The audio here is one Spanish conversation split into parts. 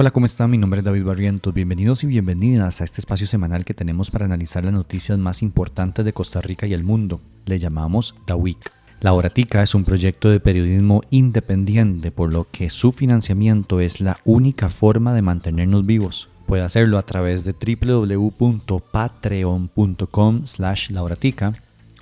Hola, ¿cómo están? Mi nombre es David Barrientos. Bienvenidos y bienvenidas a este espacio semanal que tenemos para analizar las noticias más importantes de Costa Rica y el mundo. Le llamamos The Week. La Horatica es un proyecto de periodismo independiente, por lo que su financiamiento es la única forma de mantenernos vivos. Puede hacerlo a través de www.patreon.com slash lauratica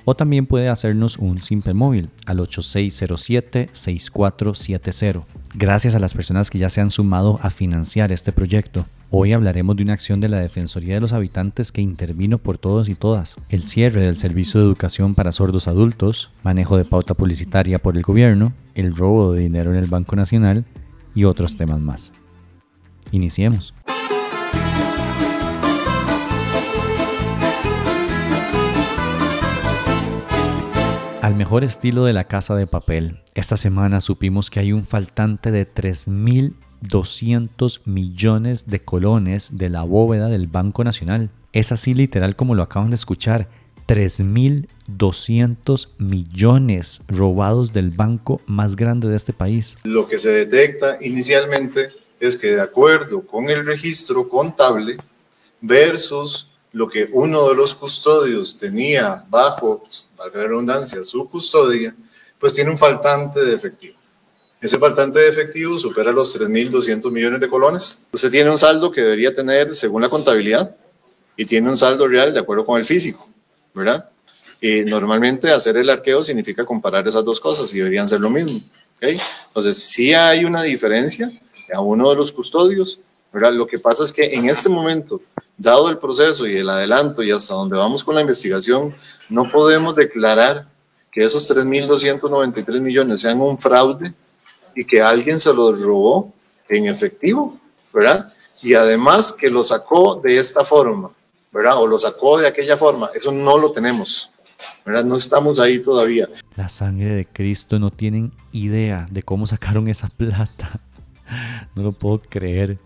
o también puede hacernos un simple móvil al 8607-6470. Gracias a las personas que ya se han sumado a financiar este proyecto. Hoy hablaremos de una acción de la Defensoría de los Habitantes que intervino por todos y todas, el cierre del servicio de educación para sordos adultos, manejo de pauta publicitaria por el gobierno, el robo de dinero en el Banco Nacional y otros temas más. Iniciemos. Al mejor estilo de la casa de papel, esta semana supimos que hay un faltante de 3.200 millones de colones de la bóveda del Banco Nacional. Es así literal como lo acaban de escuchar. 3.200 millones robados del banco más grande de este país. Lo que se detecta inicialmente es que de acuerdo con el registro contable versus lo que uno de los custodios tenía bajo, valga la redundancia, su custodia, pues tiene un faltante de efectivo. Ese faltante de efectivo supera los 3.200 millones de colones. Usted tiene un saldo que debería tener según la contabilidad y tiene un saldo real de acuerdo con el físico, ¿verdad? Y normalmente hacer el arqueo significa comparar esas dos cosas y deberían ser lo mismo. ¿okay? Entonces, sí hay una diferencia a uno de los custodios, ¿verdad? Lo que pasa es que en este momento dado el proceso y el adelanto y hasta donde vamos con la investigación, no podemos declarar que esos 3.293 millones sean un fraude y que alguien se los robó en efectivo, ¿verdad? Y además que lo sacó de esta forma, ¿verdad? O lo sacó de aquella forma. Eso no lo tenemos, ¿verdad? No estamos ahí todavía. La sangre de Cristo no tienen idea de cómo sacaron esa plata. No lo puedo creer.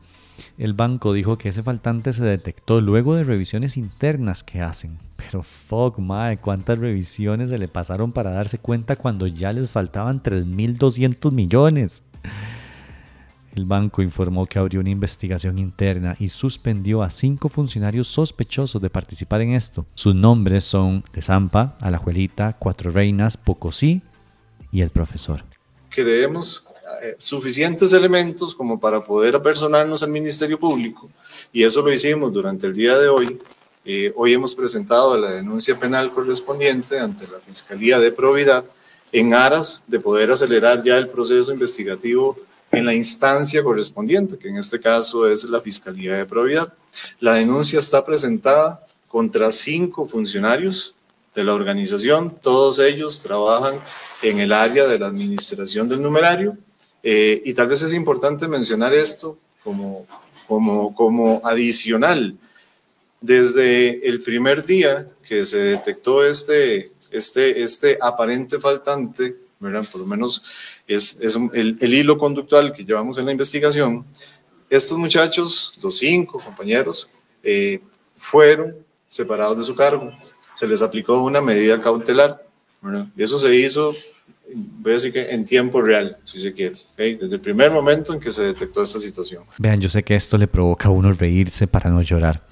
El banco dijo que ese faltante se detectó luego de revisiones internas que hacen. Pero fuck, mae, ¿cuántas revisiones se le pasaron para darse cuenta cuando ya les faltaban 3.200 millones? El banco informó que abrió una investigación interna y suspendió a cinco funcionarios sospechosos de participar en esto. Sus nombres son De Zampa, Alajuelita, Cuatro Reinas, Pocosí y el profesor. Suficientes elementos como para poder apersonarnos al Ministerio Público y eso lo hicimos durante el día de hoy. Eh, hoy hemos presentado la denuncia penal correspondiente ante la Fiscalía de Probidad en aras de poder acelerar ya el proceso investigativo en la instancia correspondiente, que en este caso es la Fiscalía de Probidad. La denuncia está presentada contra cinco funcionarios de la organización, todos ellos trabajan en el área de la administración del numerario eh, y tal vez es importante mencionar esto como, como, como adicional. Desde el primer día que se detectó este, este, este aparente faltante, ¿verdad? por lo menos es, es el, el, hilo conductual que llevamos en la investigación, estos muchachos, los cinco compañeros, eh, fueron separados de su cargo. Se les aplicó una medida cautelar. ¿verdad? Eso se hizo voy a decir que en tiempo real, si se quiere, desde el primer momento en que se detectó esta situación. Vean, yo sé que esto le provoca a uno reírse para no llorar,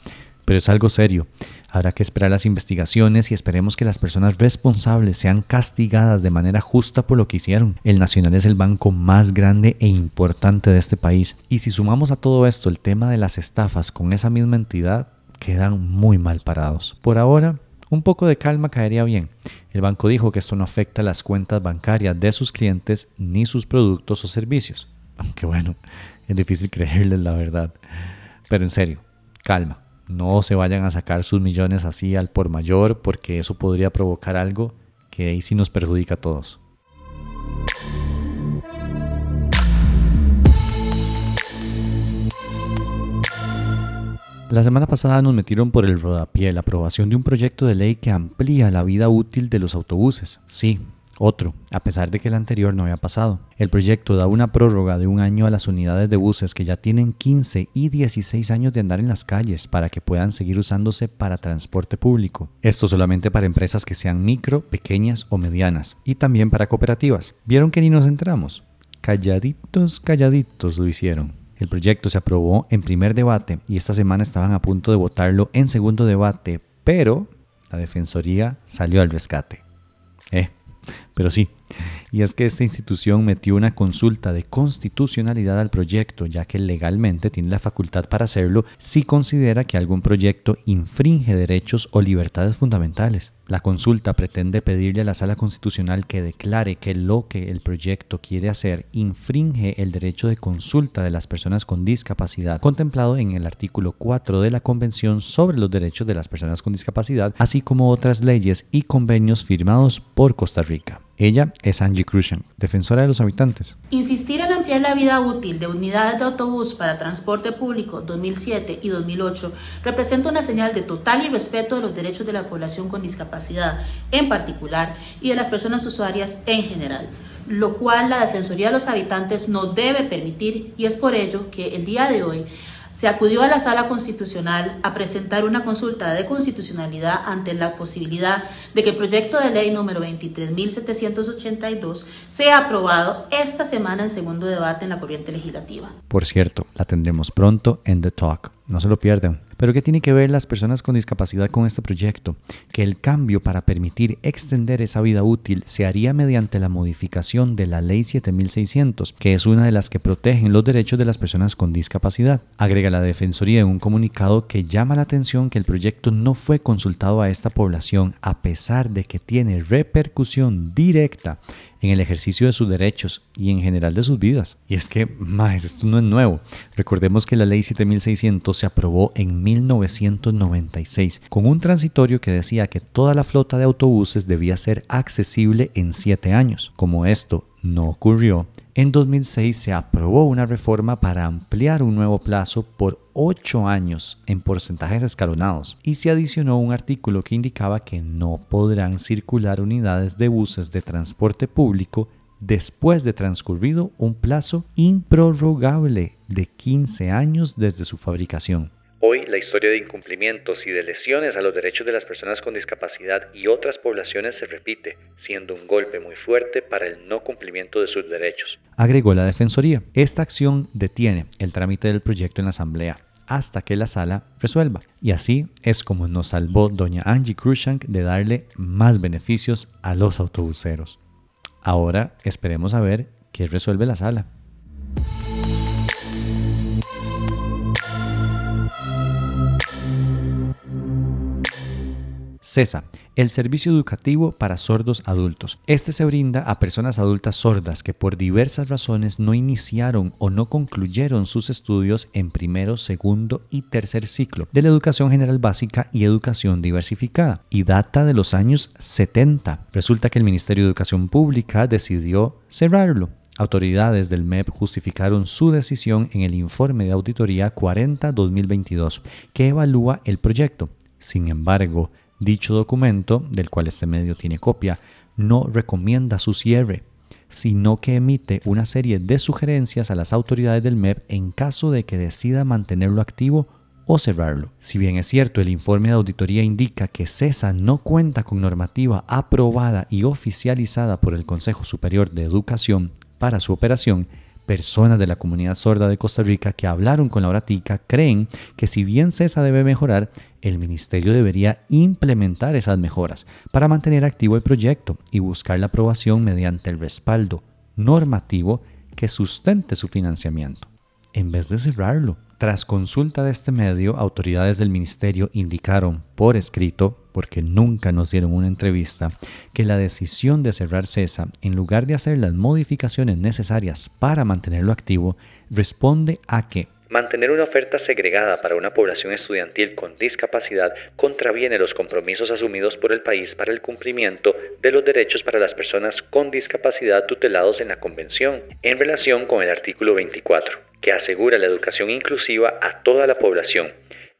pero es algo serio. Habrá que esperar las investigaciones y esperemos que las personas responsables sean castigadas de manera justa por lo que hicieron. El Nacional es el banco más grande e importante de este país. Y si sumamos a todo esto el tema de las estafas con esa misma entidad, quedan muy mal parados. Por ahora, un poco de calma caería bien. El banco dijo que esto no afecta las cuentas bancarias de sus clientes ni sus productos o servicios. Aunque bueno, es difícil creerles la verdad. Pero en serio, calma. No se vayan a sacar sus millones así al por mayor porque eso podría provocar algo que ahí sí nos perjudica a todos. La semana pasada nos metieron por el rodapié la aprobación de un proyecto de ley que amplía la vida útil de los autobuses. Sí, otro, a pesar de que el anterior no había pasado. El proyecto da una prórroga de un año a las unidades de buses que ya tienen 15 y 16 años de andar en las calles para que puedan seguir usándose para transporte público. Esto solamente para empresas que sean micro, pequeñas o medianas. Y también para cooperativas. ¿Vieron que ni nos entramos? Calladitos, calladitos lo hicieron. El proyecto se aprobó en primer debate y esta semana estaban a punto de votarlo en segundo debate, pero la Defensoría salió al rescate. Eh, pero sí, y es que esta institución metió una consulta de constitucionalidad al proyecto, ya que legalmente tiene la facultad para hacerlo si considera que algún proyecto infringe derechos o libertades fundamentales. La consulta pretende pedirle a la Sala Constitucional que declare que lo que el proyecto quiere hacer infringe el derecho de consulta de las personas con discapacidad, contemplado en el artículo 4 de la Convención sobre los Derechos de las Personas con Discapacidad, así como otras leyes y convenios firmados por Costa Rica. Ella es Angie Cruzan, defensora de los habitantes. Insistir en ampliar la vida útil de unidades de autobús para transporte público 2007 y 2008 representa una señal de total irrespeto de los derechos de la población con discapacidad en particular y de las personas usuarias en general lo cual la Defensoría de los Habitantes no debe permitir y es por ello que el día de hoy se acudió a la sala constitucional a presentar una consulta de constitucionalidad ante la posibilidad de que el proyecto de ley número 23.782 sea aprobado esta semana en segundo debate en la corriente legislativa. Por cierto, la tendremos pronto en The Talk. No se lo pierdan. Pero ¿qué tiene que ver las personas con discapacidad con este proyecto? Que el cambio para permitir extender esa vida útil se haría mediante la modificación de la Ley 7600, que es una de las que protegen los derechos de las personas con discapacidad. Agrega la Defensoría en un comunicado que llama la atención que el proyecto no fue consultado a esta población a pesar de que tiene repercusión directa en el ejercicio de sus derechos y en general de sus vidas. Y es que, más, esto no es nuevo. Recordemos que la ley 7600 se aprobó en 1996 con un transitorio que decía que toda la flota de autobuses debía ser accesible en 7 años. Como esto no ocurrió, en 2006 se aprobó una reforma para ampliar un nuevo plazo por 8 años en porcentajes escalonados y se adicionó un artículo que indicaba que no podrán circular unidades de buses de transporte público después de transcurrido un plazo improrrogable de 15 años desde su fabricación. Hoy la historia de incumplimientos y de lesiones a los derechos de las personas con discapacidad y otras poblaciones se repite, siendo un golpe muy fuerte para el no cumplimiento de sus derechos. Agregó la Defensoría. Esta acción detiene el trámite del proyecto en la Asamblea hasta que la sala resuelva. Y así es como nos salvó doña Angie Cruzank de darle más beneficios a los autobuseros. Ahora esperemos a ver qué resuelve la sala. CESA, el servicio educativo para sordos adultos. Este se brinda a personas adultas sordas que por diversas razones no iniciaron o no concluyeron sus estudios en primero, segundo y tercer ciclo de la educación general básica y educación diversificada y data de los años 70. Resulta que el Ministerio de Educación Pública decidió cerrarlo Autoridades del MEP justificaron su decisión en el informe de auditoría 40-2022 que evalúa el proyecto. Sin embargo, Dicho documento, del cual este medio tiene copia, no recomienda su cierre, sino que emite una serie de sugerencias a las autoridades del MEP en caso de que decida mantenerlo activo o cerrarlo. Si bien es cierto, el informe de auditoría indica que CESA no cuenta con normativa aprobada y oficializada por el Consejo Superior de Educación para su operación, personas de la comunidad sorda de Costa Rica que hablaron con la Horatica creen que si bien CESA debe mejorar, el ministerio debería implementar esas mejoras para mantener activo el proyecto y buscar la aprobación mediante el respaldo normativo que sustente su financiamiento, en vez de cerrarlo. Tras consulta de este medio, autoridades del ministerio indicaron por escrito, porque nunca nos dieron una entrevista, que la decisión de cerrar CESA, en lugar de hacer las modificaciones necesarias para mantenerlo activo, responde a que Mantener una oferta segregada para una población estudiantil con discapacidad contraviene los compromisos asumidos por el país para el cumplimiento de los derechos para las personas con discapacidad tutelados en la Convención, en relación con el artículo 24, que asegura la educación inclusiva a toda la población.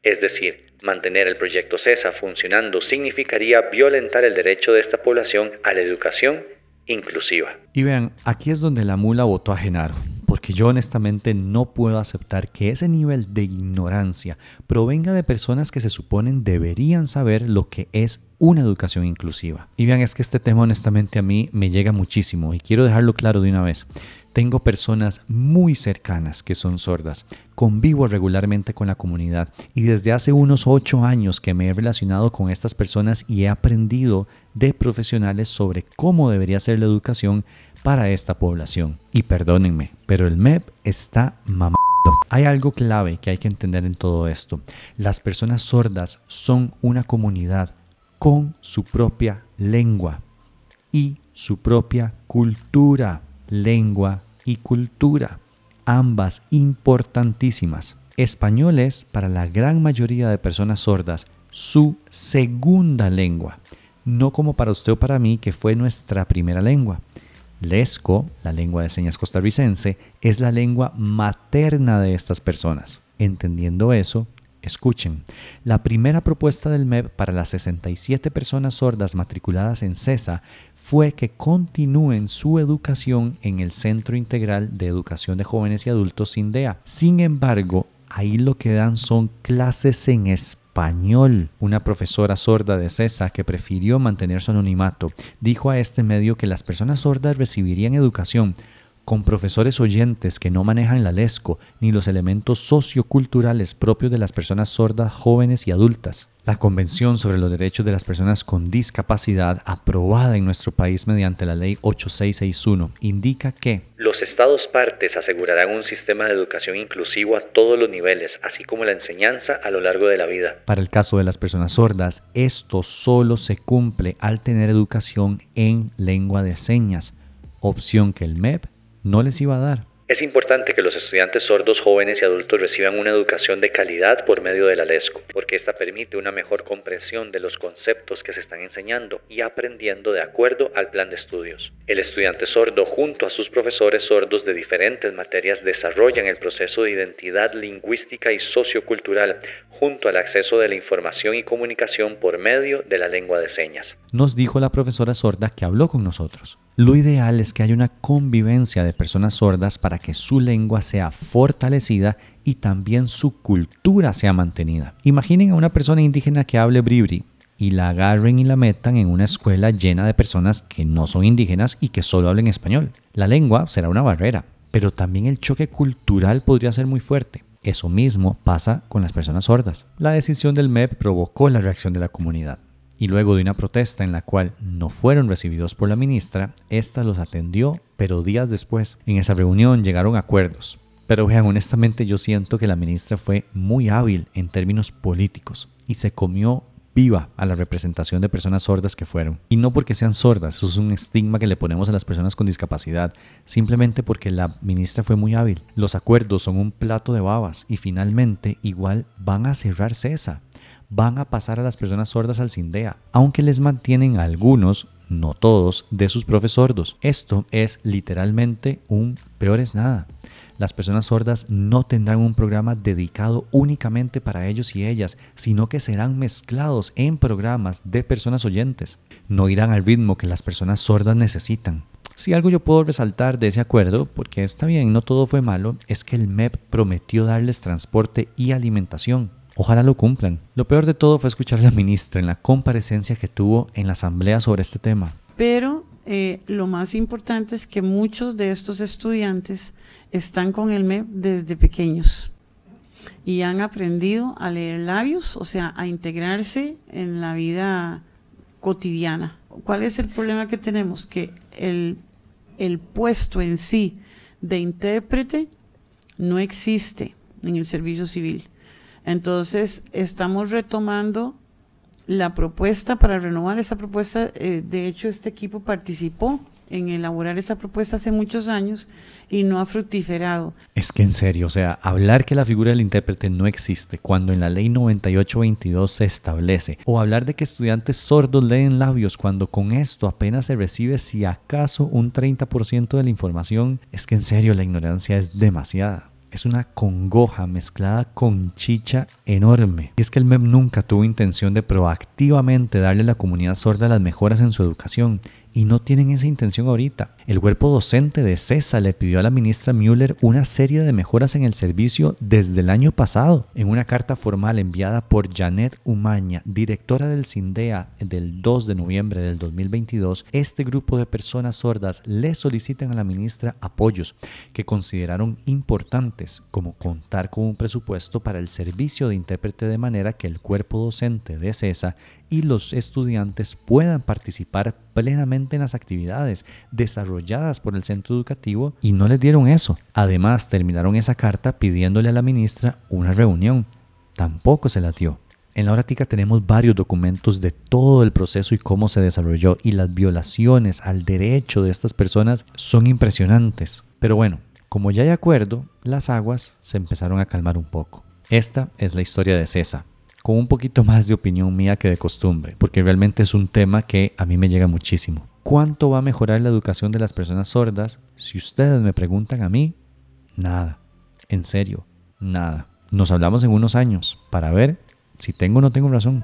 Es decir, mantener el proyecto CESA funcionando significaría violentar el derecho de esta población a la educación inclusiva. Y vean, aquí es donde la mula votó a Genaro porque yo honestamente no puedo aceptar que ese nivel de ignorancia provenga de personas que se suponen deberían saber lo que es una educación inclusiva. Y vean, es que este tema honestamente a mí me llega muchísimo y quiero dejarlo claro de una vez. Tengo personas muy cercanas que son sordas. Convivo regularmente con la comunidad y desde hace unos ocho años que me he relacionado con estas personas y he aprendido de profesionales sobre cómo debería ser la educación para esta población. Y perdónenme, pero el MEP está mamado. Hay algo clave que hay que entender en todo esto. Las personas sordas son una comunidad con su propia lengua y su propia cultura lengua y cultura, ambas importantísimas. Español es, para la gran mayoría de personas sordas, su segunda lengua, no como para usted o para mí, que fue nuestra primera lengua. Lesco, la lengua de señas costarricense, es la lengua materna de estas personas. Entendiendo eso, Escuchen, la primera propuesta del MEP para las 67 personas sordas matriculadas en CESA fue que continúen su educación en el Centro Integral de Educación de Jóvenes y Adultos SINDEA. Sin embargo, ahí lo que dan son clases en español. Una profesora sorda de CESA que prefirió mantener su anonimato dijo a este medio que las personas sordas recibirían educación con profesores oyentes que no manejan la LESCO ni los elementos socioculturales propios de las personas sordas jóvenes y adultas. La Convención sobre los Derechos de las Personas con Discapacidad, aprobada en nuestro país mediante la Ley 8661, indica que los Estados partes asegurarán un sistema de educación inclusivo a todos los niveles, así como la enseñanza a lo largo de la vida. Para el caso de las personas sordas, esto solo se cumple al tener educación en lengua de señas, opción que el MEP no les iba a dar. Es importante que los estudiantes sordos jóvenes y adultos reciban una educación de calidad por medio de la LESCO, porque esta permite una mejor comprensión de los conceptos que se están enseñando y aprendiendo de acuerdo al plan de estudios. El estudiante sordo junto a sus profesores sordos de diferentes materias desarrollan el proceso de identidad lingüística y sociocultural junto al acceso de la información y comunicación por medio de la lengua de señas. Nos dijo la profesora sorda que habló con nosotros. Lo ideal es que haya una convivencia de personas sordas para que su lengua sea fortalecida y también su cultura sea mantenida. Imaginen a una persona indígena que hable bribri y la agarren y la metan en una escuela llena de personas que no son indígenas y que solo hablen español. La lengua será una barrera, pero también el choque cultural podría ser muy fuerte. Eso mismo pasa con las personas sordas. La decisión del MEP provocó la reacción de la comunidad y luego de una protesta en la cual no fueron recibidos por la ministra, ésta los atendió, pero días después, en esa reunión llegaron acuerdos. Pero vean, honestamente yo siento que la ministra fue muy hábil en términos políticos y se comió viva a la representación de personas sordas que fueron. Y no porque sean sordas, eso es un estigma que le ponemos a las personas con discapacidad, simplemente porque la ministra fue muy hábil. Los acuerdos son un plato de babas y finalmente igual van a cerrar CESA van a pasar a las personas sordas al CINDEA, aunque les mantienen algunos, no todos, de sus profes sordos. Esto es literalmente un peor es nada. Las personas sordas no tendrán un programa dedicado únicamente para ellos y ellas, sino que serán mezclados en programas de personas oyentes. No irán al ritmo que las personas sordas necesitan. Si algo yo puedo resaltar de ese acuerdo, porque está bien, no todo fue malo, es que el MEP prometió darles transporte y alimentación. Ojalá lo cumplan. Lo peor de todo fue escuchar a la ministra en la comparecencia que tuvo en la asamblea sobre este tema. Pero eh, lo más importante es que muchos de estos estudiantes están con el MEP desde pequeños y han aprendido a leer labios, o sea, a integrarse en la vida cotidiana. ¿Cuál es el problema que tenemos? Que el, el puesto en sí de intérprete no existe en el servicio civil. Entonces, estamos retomando la propuesta para renovar esa propuesta. Eh, de hecho, este equipo participó en elaborar esa propuesta hace muchos años y no ha fructiferado. Es que en serio, o sea, hablar que la figura del intérprete no existe cuando en la ley 9822 se establece, o hablar de que estudiantes sordos leen labios cuando con esto apenas se recibe si acaso un 30% de la información, es que en serio la ignorancia es demasiada es una congoja mezclada con chicha enorme. Y es que el MEP nunca tuvo intención de proactivamente darle a la comunidad sorda las mejoras en su educación. Y no tienen esa intención ahorita. El cuerpo docente de CESA le pidió a la ministra Müller una serie de mejoras en el servicio desde el año pasado. En una carta formal enviada por Janet Umaña, directora del CINDEA del 2 de noviembre del 2022, este grupo de personas sordas le solicitan a la ministra apoyos que consideraron importantes, como contar con un presupuesto para el servicio de intérprete de manera que el cuerpo docente de CESA y los estudiantes puedan participar plenamente en las actividades desarrolladas por el centro educativo y no les dieron eso. Además, terminaron esa carta pidiéndole a la ministra una reunión. Tampoco se la dio. En la Horatica tenemos varios documentos de todo el proceso y cómo se desarrolló y las violaciones al derecho de estas personas son impresionantes. Pero bueno, como ya hay acuerdo, las aguas se empezaron a calmar un poco. Esta es la historia de César con un poquito más de opinión mía que de costumbre, porque realmente es un tema que a mí me llega muchísimo. ¿Cuánto va a mejorar la educación de las personas sordas? Si ustedes me preguntan a mí, nada. En serio, nada. Nos hablamos en unos años para ver si tengo o no tengo razón.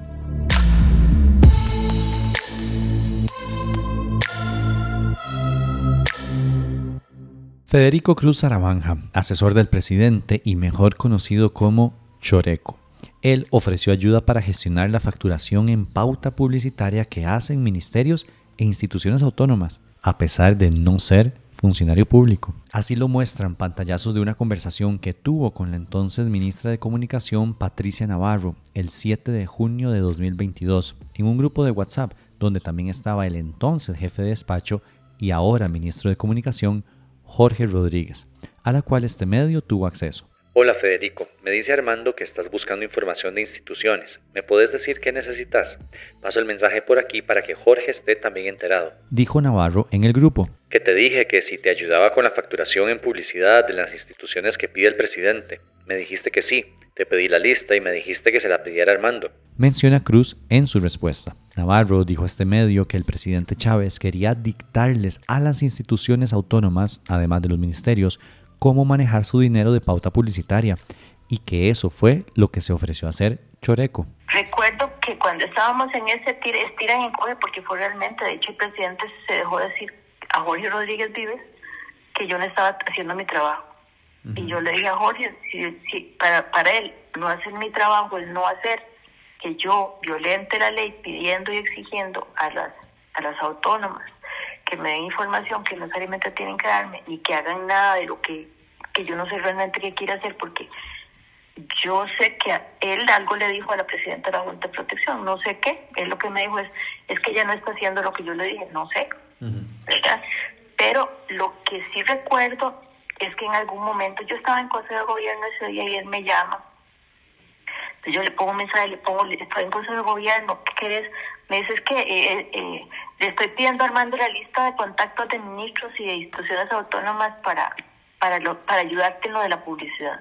Federico Cruz Zarabanja, asesor del presidente y mejor conocido como Choreco él ofreció ayuda para gestionar la facturación en pauta publicitaria que hacen ministerios e instituciones autónomas, a pesar de no ser funcionario público. Así lo muestran pantallazos de una conversación que tuvo con la entonces ministra de Comunicación Patricia Navarro el 7 de junio de 2022 en un grupo de WhatsApp donde también estaba el entonces jefe de despacho y ahora ministro de Comunicación Jorge Rodríguez, a la cual este medio tuvo acceso. Hola Federico, me dice Armando que estás buscando información de instituciones. ¿Me puedes decir qué necesitas? Paso el mensaje por aquí para que Jorge esté también enterado. Dijo Navarro en el grupo. Que te dije que si te ayudaba con la facturación en publicidad de las instituciones que pide el presidente. Me dijiste que sí, te pedí la lista y me dijiste que se la pidiera Armando. Menciona Cruz en su respuesta. Navarro dijo a este medio que el presidente Chávez quería dictarles a las instituciones autónomas, además de los ministerios, cómo manejar su dinero de pauta publicitaria y que eso fue lo que se ofreció a hacer Choreco. Recuerdo que cuando estábamos en ese tira, estiran en coge, porque fue realmente, de hecho el presidente se dejó decir a Jorge Rodríguez Vives que yo no estaba haciendo mi trabajo. Y yo le dije a Jorge, si, para, para él no hacer mi trabajo es no hacer que yo violente la ley pidiendo y exigiendo a las, a las autónomas que me den información que no necesariamente tienen que darme y que hagan nada de lo que, que yo no sé realmente qué quiere hacer porque yo sé que él algo le dijo a la presidenta de la Junta de Protección, no sé qué, él lo que me dijo es, es que ella no está haciendo lo que yo le dije, no sé, ¿verdad? Pero lo que sí recuerdo es que en algún momento yo estaba en Consejo de Gobierno ese día y él me llama, entonces yo le pongo un mensaje, le pongo, estoy en Consejo de Gobierno, ¿qué querés? Me dice, es que eh, eh, estoy pidiendo Armando la lista de contactos de ministros y de instituciones autónomas para, para, lo, para ayudarte en lo de la publicidad.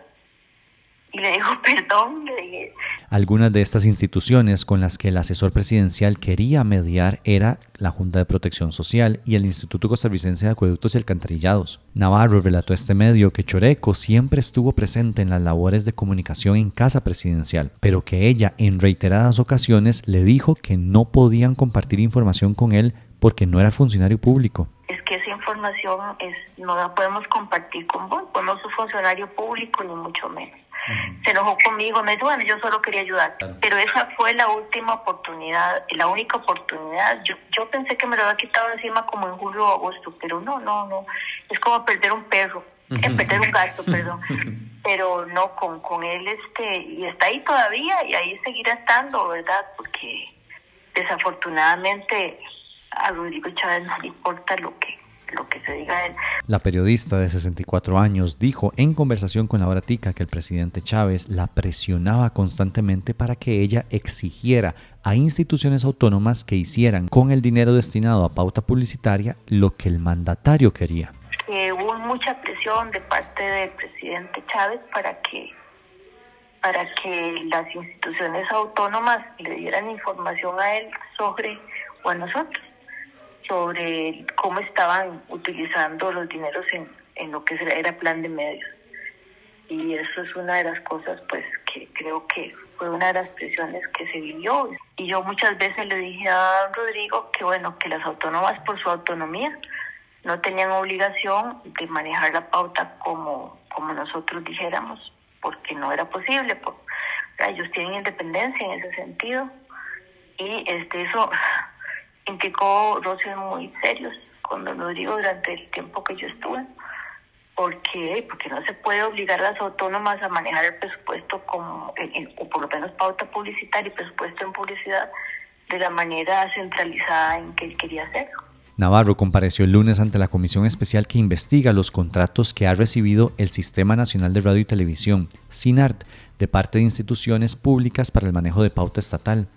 Y le digo, perdón, le dije. Algunas de estas instituciones con las que el asesor presidencial quería mediar era la Junta de Protección Social y el Instituto Costarricense de Acueductos y Alcantarillados. Navarro relató a este medio que Choreco siempre estuvo presente en las labores de comunicación en casa presidencial, pero que ella en reiteradas ocasiones le dijo que no podían compartir información con él porque no era funcionario público. Es que esa información es, no la podemos compartir con vos, vos no sos funcionario público ni mucho menos se enojó conmigo, me dijo, bueno, yo solo quería ayudar. Pero esa fue la última oportunidad, la única oportunidad. Yo, yo pensé que me lo había quitado encima como en julio o agosto, pero no, no, no. Es como perder un perro, es perder un gato, perdón. Pero no, con, con él, este, y está ahí todavía y ahí seguirá estando, ¿verdad? Porque desafortunadamente a Rodrigo Chávez no le importa lo que lo que se diga él. La periodista de 64 años dijo en conversación con la Horatica que el presidente Chávez la presionaba constantemente para que ella exigiera a instituciones autónomas que hicieran con el dinero destinado a pauta publicitaria lo que el mandatario quería. Que hubo mucha presión de parte del presidente Chávez para que para que las instituciones autónomas le dieran información a él sobre o a nosotros sobre cómo estaban utilizando los dineros en, en lo que era plan de medios. Y eso es una de las cosas pues que creo que fue una de las presiones que se vivió. Y yo muchas veces le dije a Rodrigo que bueno, que las autónomas por su autonomía no tenían obligación de manejar la pauta como, como nosotros dijéramos, porque no era posible. ellos tienen independencia en ese sentido y este eso implicó roces muy serios cuando lo digo durante el tiempo que yo estuve. ¿Por qué? Porque no se puede obligar a las autónomas a manejar el presupuesto como, o por lo menos pauta publicitaria y presupuesto en publicidad de la manera centralizada en que él quería hacerlo. Navarro compareció el lunes ante la comisión especial que investiga los contratos que ha recibido el Sistema Nacional de Radio y Televisión, SINART, de parte de instituciones públicas para el manejo de pauta estatal.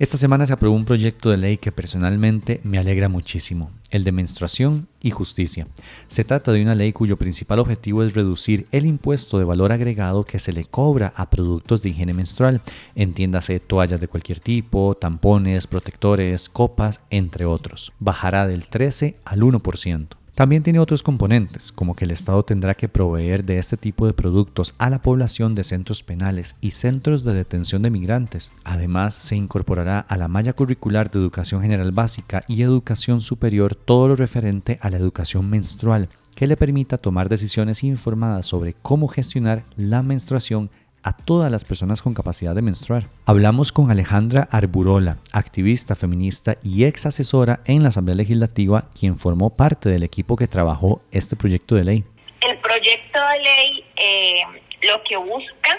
Esta semana se aprobó un proyecto de ley que personalmente me alegra muchísimo, el de menstruación y justicia. Se trata de una ley cuyo principal objetivo es reducir el impuesto de valor agregado que se le cobra a productos de higiene menstrual, entiéndase toallas de cualquier tipo, tampones, protectores, copas, entre otros. Bajará del 13 al 1%. También tiene otros componentes, como que el Estado tendrá que proveer de este tipo de productos a la población de centros penales y centros de detención de migrantes. Además, se incorporará a la malla curricular de educación general básica y educación superior todo lo referente a la educación menstrual, que le permita tomar decisiones informadas sobre cómo gestionar la menstruación a todas las personas con capacidad de menstruar. Hablamos con Alejandra Arburola, activista feminista y ex asesora en la Asamblea Legislativa, quien formó parte del equipo que trabajó este proyecto de ley. El proyecto de ley eh, lo que busca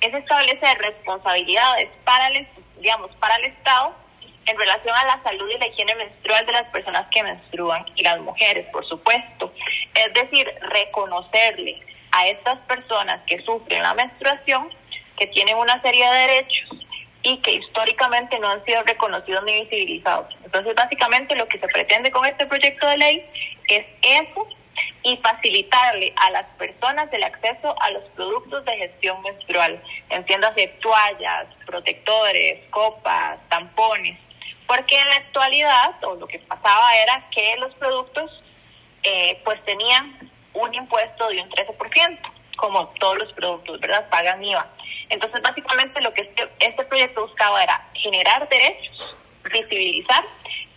es establecer responsabilidades para el, digamos, para el Estado en relación a la salud y la higiene menstrual de las personas que menstruan y las mujeres, por supuesto. Es decir, reconocerle a estas personas que sufren la menstruación, que tienen una serie de derechos y que históricamente no han sido reconocidos ni visibilizados. Entonces, básicamente lo que se pretende con este proyecto de ley es eso y facilitarle a las personas el acceso a los productos de gestión menstrual, entiéndase toallas, protectores, copas, tampones, porque en la actualidad, o lo que pasaba era que los productos eh, pues tenían un impuesto de un 13%, como todos los productos, ¿verdad? Pagan IVA. Entonces, básicamente lo que este, este proyecto buscaba era generar derechos, visibilizar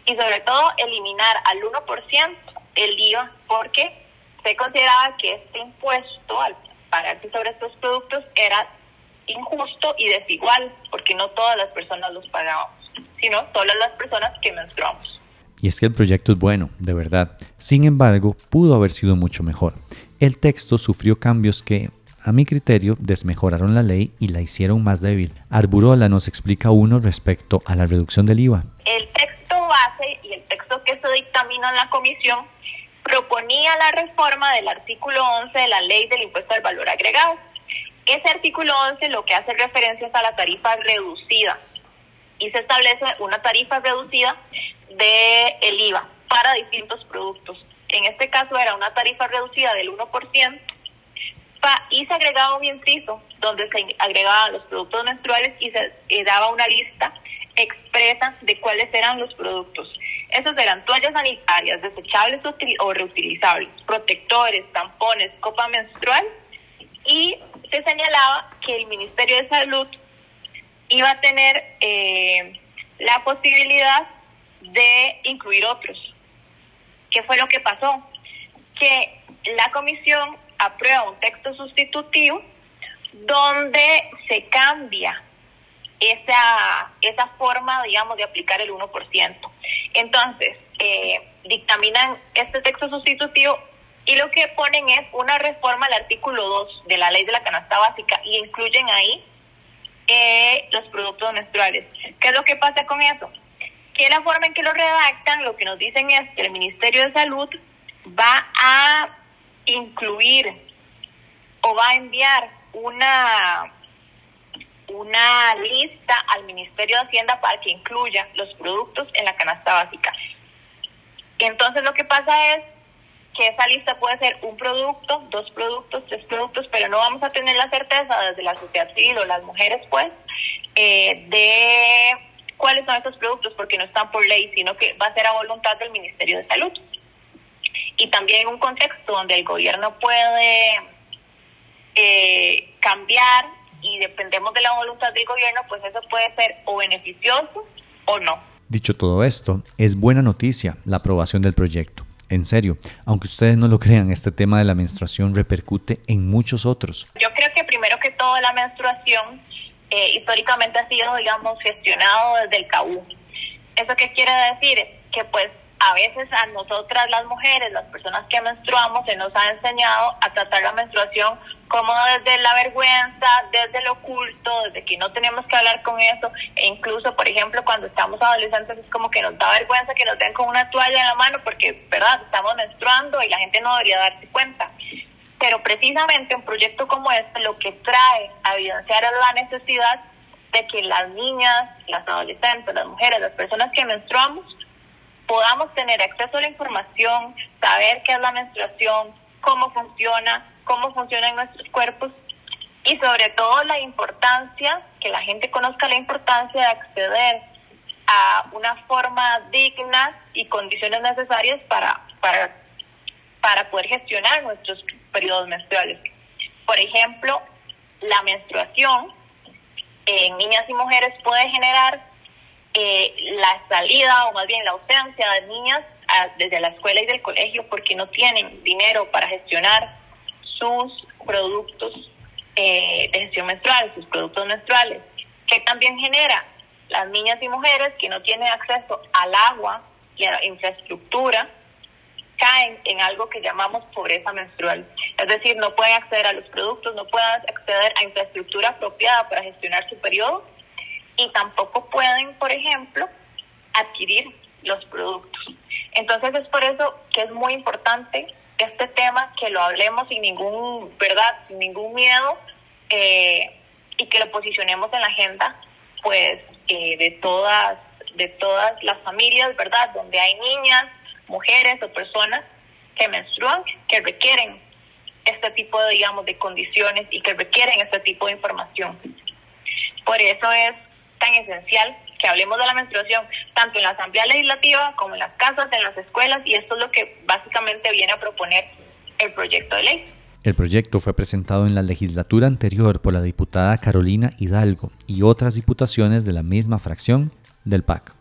y sobre todo eliminar al 1% el IVA porque se consideraba que este impuesto al pagarse sobre estos productos era injusto y desigual porque no todas las personas los pagábamos, sino todas las personas que menstruamos. Y es que el proyecto es bueno, de verdad. Sin embargo, pudo haber sido mucho mejor. El texto sufrió cambios que, a mi criterio, desmejoraron la ley y la hicieron más débil. Arburola nos explica uno respecto a la reducción del IVA. El texto base y el texto que se dictaminó en la comisión proponía la reforma del artículo 11 de la ley del impuesto al valor agregado. Ese artículo 11 lo que hace referencia es a la tarifa reducida y se establece una tarifa reducida de el IVA para distintos productos. En este caso era una tarifa reducida del 1% y se agregaba un inciso donde se agregaban los productos menstruales y se daba una lista expresa de cuáles eran los productos. Esos eran toallas sanitarias, desechables o reutilizables, protectores, tampones, copa menstrual y se señalaba que el Ministerio de Salud iba a tener eh, la posibilidad de incluir otros. ¿Qué fue lo que pasó? Que la comisión aprueba un texto sustitutivo donde se cambia esa, esa forma, digamos, de aplicar el 1%. Entonces, eh, dictaminan este texto sustitutivo y lo que ponen es una reforma al artículo 2 de la ley de la canasta básica y incluyen ahí eh, los productos menstruales. ¿Qué es lo que pasa con eso? Que la forma en que lo redactan, lo que nos dicen es que el Ministerio de Salud va a incluir o va a enviar una, una lista al Ministerio de Hacienda para que incluya los productos en la canasta básica. Entonces lo que pasa es que esa lista puede ser un producto, dos productos, tres productos, pero no vamos a tener la certeza desde la sociedad civil o las mujeres, pues, eh, de cuáles son estos productos porque no están por ley, sino que va a ser a voluntad del Ministerio de Salud. y también en un contexto donde el gobierno puede eh, cambiar y dependemos de la voluntad del gobierno, pues eso puede ser o beneficioso o no. Dicho todo esto, es buena noticia la aprobación del proyecto. En serio, aunque ustedes no lo crean, este tema de la menstruación repercute en muchos otros. Yo creo que primero que todo la menstruación eh, históricamente ha sido, digamos, gestionado desde el CAU. ¿Eso qué quiere decir? Que pues a veces a nosotras las mujeres, las personas que menstruamos, se nos ha enseñado a tratar la menstruación como desde la vergüenza, desde lo oculto, desde que no tenemos que hablar con eso, e incluso, por ejemplo, cuando estamos adolescentes es como que nos da vergüenza que nos den con una toalla en la mano porque, ¿verdad?, estamos menstruando y la gente no debería darse cuenta. Pero precisamente un proyecto como este lo que trae a evidenciar es la necesidad de que las niñas, las adolescentes, las mujeres, las personas que menstruamos, podamos tener acceso a la información, saber qué es la menstruación, cómo funciona, cómo funcionan nuestros cuerpos y sobre todo la importancia, que la gente conozca la importancia de acceder a una forma digna y condiciones necesarias para, para, para poder gestionar nuestros periodos menstruales. Por ejemplo, la menstruación en niñas y mujeres puede generar eh, la salida o más bien la ausencia de niñas desde la escuela y del colegio porque no tienen dinero para gestionar sus productos eh, de gestión menstrual, sus productos menstruales, que también genera las niñas y mujeres que no tienen acceso al agua y a la infraestructura, caen en algo que llamamos pobreza menstrual. Es decir, no pueden acceder a los productos, no pueden acceder a infraestructura apropiada para gestionar su periodo y tampoco pueden, por ejemplo, adquirir los productos. Entonces es por eso que es muy importante este tema, que lo hablemos sin ningún, ¿verdad? Sin ningún miedo eh, y que lo posicionemos en la agenda, pues, eh, de todas de todas las familias, ¿verdad? Donde hay niñas, mujeres o personas que menstruan, que requieren este tipo de, digamos, de condiciones y que requieren este tipo de información. Por eso es tan esencial que hablemos de la menstruación tanto en la Asamblea Legislativa como en las casas, en las escuelas, y esto es lo que básicamente viene a proponer el proyecto de ley. El proyecto fue presentado en la legislatura anterior por la diputada Carolina Hidalgo y otras diputaciones de la misma fracción del PAC.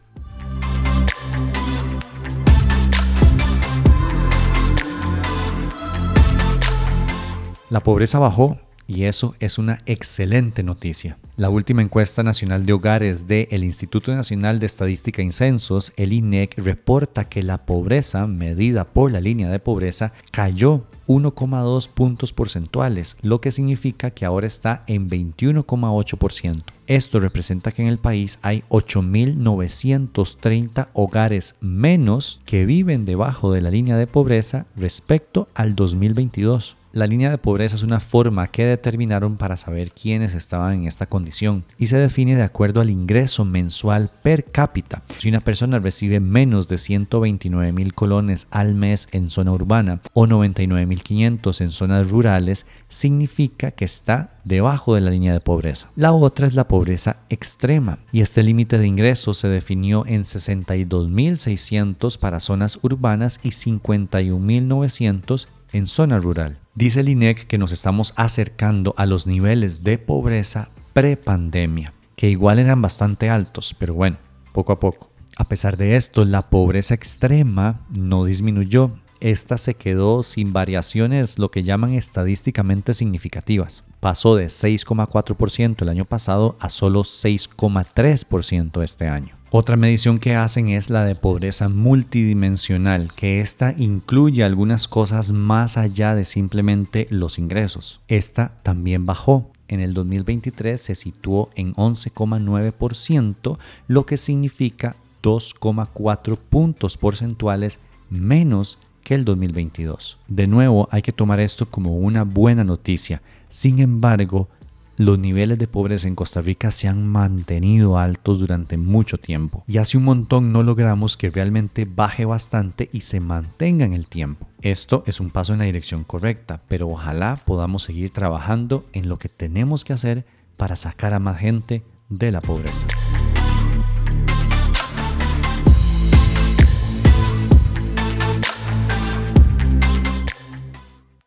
La pobreza bajó y eso es una excelente noticia. La última encuesta nacional de hogares del Instituto Nacional de Estadística y Censos, el INEC, reporta que la pobreza, medida por la línea de pobreza, cayó 1,2 puntos porcentuales, lo que significa que ahora está en 21,8%. Esto representa que en el país hay 8.930 hogares menos que viven debajo de la línea de pobreza respecto al 2022. La línea de pobreza es una forma que determinaron para saber quiénes estaban en esta condición y se define de acuerdo al ingreso mensual per cápita. Si una persona recibe menos de 129 mil colones al mes en zona urbana o 99.500 en zonas rurales, significa que está debajo de la línea de pobreza. La otra es la pobreza extrema y este límite de ingresos se definió en 62.600 para zonas urbanas y 51.900 en zona rural. Dice el INEC que nos estamos acercando a los niveles de pobreza prepandemia, que igual eran bastante altos, pero bueno, poco a poco. A pesar de esto, la pobreza extrema no disminuyó. Esta se quedó sin variaciones, lo que llaman estadísticamente significativas. Pasó de 6,4% el año pasado a solo 6,3% este año. Otra medición que hacen es la de pobreza multidimensional, que esta incluye algunas cosas más allá de simplemente los ingresos. Esta también bajó. En el 2023 se situó en 11,9%, lo que significa 2,4 puntos porcentuales menos que el 2022. De nuevo, hay que tomar esto como una buena noticia. Sin embargo, los niveles de pobreza en Costa Rica se han mantenido altos durante mucho tiempo y hace un montón no logramos que realmente baje bastante y se mantenga en el tiempo. Esto es un paso en la dirección correcta, pero ojalá podamos seguir trabajando en lo que tenemos que hacer para sacar a más gente de la pobreza.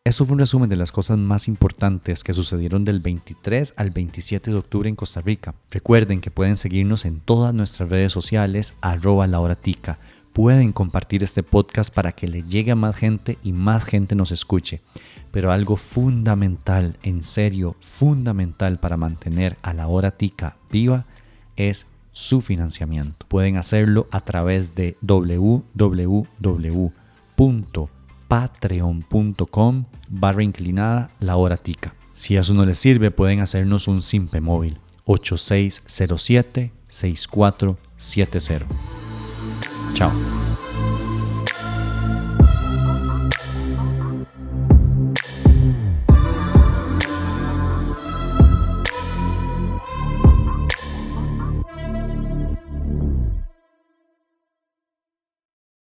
Esto fue un resumen de las cosas más importantes que sucedieron del 23 al 27 de octubre en Costa Rica. Recuerden que pueden seguirnos en todas nuestras redes sociales, arroba la. Pueden compartir este podcast para que le llegue a más gente y más gente nos escuche. Pero algo fundamental, en serio, fundamental para mantener a la hora tica viva es su financiamiento. Pueden hacerlo a través de www.patreon.com barra inclinada la hora tica. Si eso no les sirve, pueden hacernos un simpe móvil 8607 6470. Chao.